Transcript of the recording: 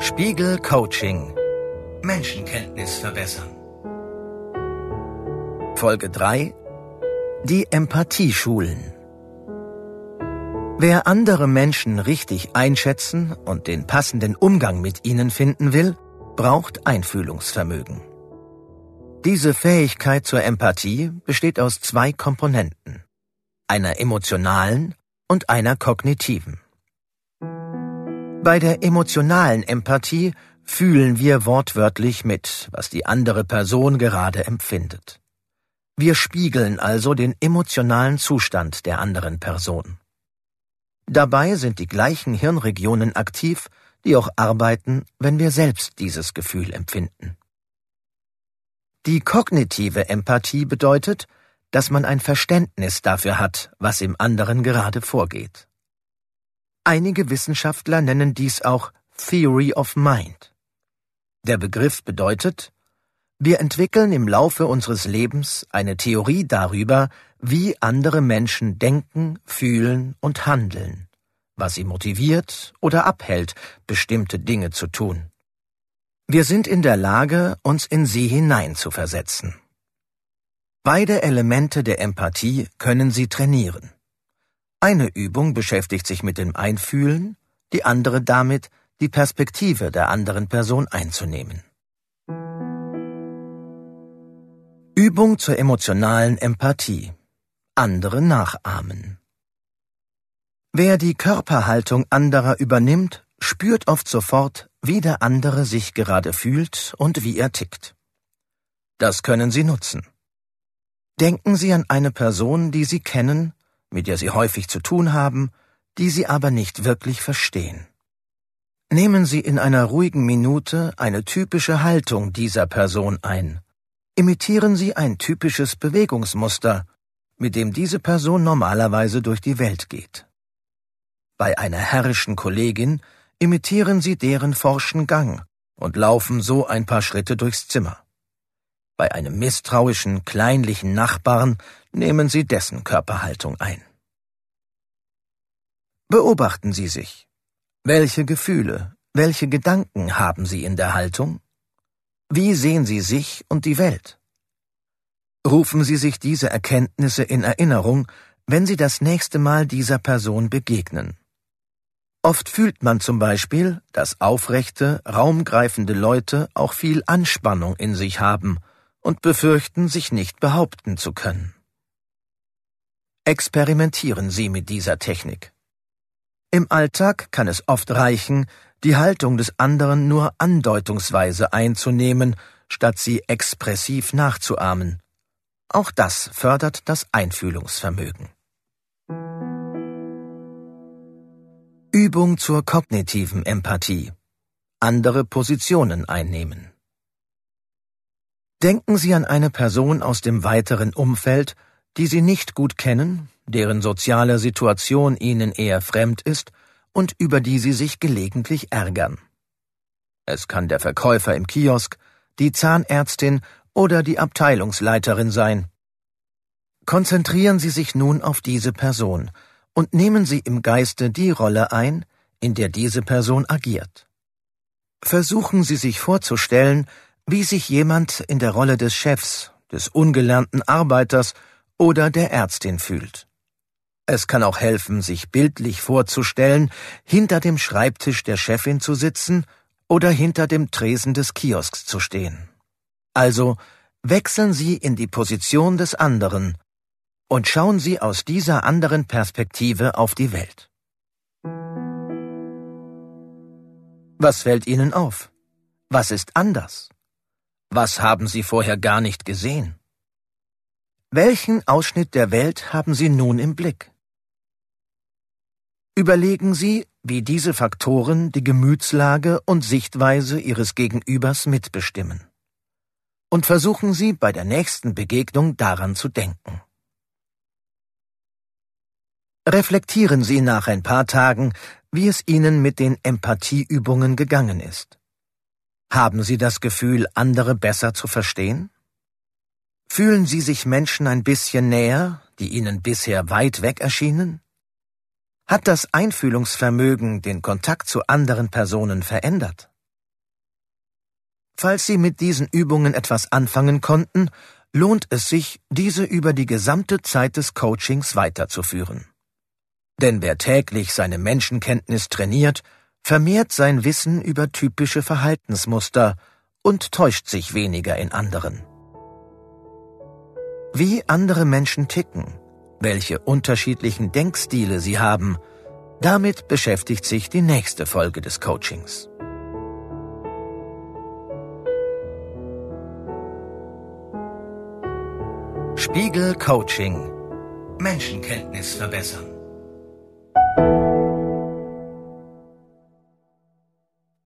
Spiegel Coaching Menschenkenntnis verbessern. Folge 3 Die Empathie schulen. Wer andere Menschen richtig einschätzen und den passenden Umgang mit ihnen finden will, braucht Einfühlungsvermögen. Diese Fähigkeit zur Empathie besteht aus zwei Komponenten, einer emotionalen und einer kognitiven. Bei der emotionalen Empathie fühlen wir wortwörtlich mit, was die andere Person gerade empfindet. Wir spiegeln also den emotionalen Zustand der anderen Person. Dabei sind die gleichen Hirnregionen aktiv, die auch arbeiten, wenn wir selbst dieses Gefühl empfinden. Die kognitive Empathie bedeutet, dass man ein Verständnis dafür hat, was im anderen gerade vorgeht. Einige Wissenschaftler nennen dies auch Theory of Mind. Der Begriff bedeutet, wir entwickeln im Laufe unseres Lebens eine Theorie darüber, wie andere Menschen denken, fühlen und handeln, was sie motiviert oder abhält, bestimmte Dinge zu tun. Wir sind in der Lage, uns in sie hineinzuversetzen. Beide Elemente der Empathie können Sie trainieren. Eine Übung beschäftigt sich mit dem Einfühlen, die andere damit, die Perspektive der anderen Person einzunehmen. Übung zur emotionalen Empathie. Andere nachahmen. Wer die Körperhaltung anderer übernimmt, spürt oft sofort, wie der andere sich gerade fühlt und wie er tickt. Das können Sie nutzen. Denken Sie an eine Person, die Sie kennen, mit der Sie häufig zu tun haben, die Sie aber nicht wirklich verstehen. Nehmen Sie in einer ruhigen Minute eine typische Haltung dieser Person ein imitieren Sie ein typisches Bewegungsmuster, mit dem diese Person normalerweise durch die Welt geht. Bei einer herrischen Kollegin imitieren Sie deren forschen Gang und laufen so ein paar Schritte durchs Zimmer. Bei einem misstrauischen, kleinlichen Nachbarn nehmen Sie dessen Körperhaltung ein. Beobachten Sie sich. Welche Gefühle, welche Gedanken haben Sie in der Haltung? Wie sehen Sie sich und die Welt? Rufen Sie sich diese Erkenntnisse in Erinnerung, wenn Sie das nächste Mal dieser Person begegnen. Oft fühlt man zum Beispiel, dass aufrechte, raumgreifende Leute auch viel Anspannung in sich haben und befürchten, sich nicht behaupten zu können. Experimentieren Sie mit dieser Technik. Im Alltag kann es oft reichen, die Haltung des anderen nur andeutungsweise einzunehmen, statt sie expressiv nachzuahmen. Auch das fördert das Einfühlungsvermögen. Übung zur kognitiven Empathie. Andere Positionen einnehmen. Denken Sie an eine Person aus dem weiteren Umfeld, die Sie nicht gut kennen, deren soziale Situation Ihnen eher fremd ist und über die sie sich gelegentlich ärgern. Es kann der Verkäufer im Kiosk, die Zahnärztin oder die Abteilungsleiterin sein. Konzentrieren Sie sich nun auf diese Person und nehmen Sie im Geiste die Rolle ein, in der diese Person agiert. Versuchen Sie sich vorzustellen, wie sich jemand in der Rolle des Chefs, des ungelernten Arbeiters oder der Ärztin fühlt. Es kann auch helfen, sich bildlich vorzustellen, hinter dem Schreibtisch der Chefin zu sitzen oder hinter dem Tresen des Kiosks zu stehen. Also wechseln Sie in die Position des anderen und schauen Sie aus dieser anderen Perspektive auf die Welt. Was fällt Ihnen auf? Was ist anders? Was haben Sie vorher gar nicht gesehen? Welchen Ausschnitt der Welt haben Sie nun im Blick? Überlegen Sie, wie diese Faktoren die Gemütslage und Sichtweise Ihres Gegenübers mitbestimmen. Und versuchen Sie bei der nächsten Begegnung daran zu denken. Reflektieren Sie nach ein paar Tagen, wie es Ihnen mit den Empathieübungen gegangen ist. Haben Sie das Gefühl, andere besser zu verstehen? Fühlen Sie sich Menschen ein bisschen näher, die Ihnen bisher weit weg erschienen? Hat das Einfühlungsvermögen den Kontakt zu anderen Personen verändert? Falls Sie mit diesen Übungen etwas anfangen konnten, lohnt es sich, diese über die gesamte Zeit des Coachings weiterzuführen. Denn wer täglich seine Menschenkenntnis trainiert, vermehrt sein Wissen über typische Verhaltensmuster und täuscht sich weniger in anderen. Wie andere Menschen ticken, welche unterschiedlichen Denkstile sie haben, damit beschäftigt sich die nächste Folge des Coachings. Spiegel Coaching Menschenkenntnis verbessern.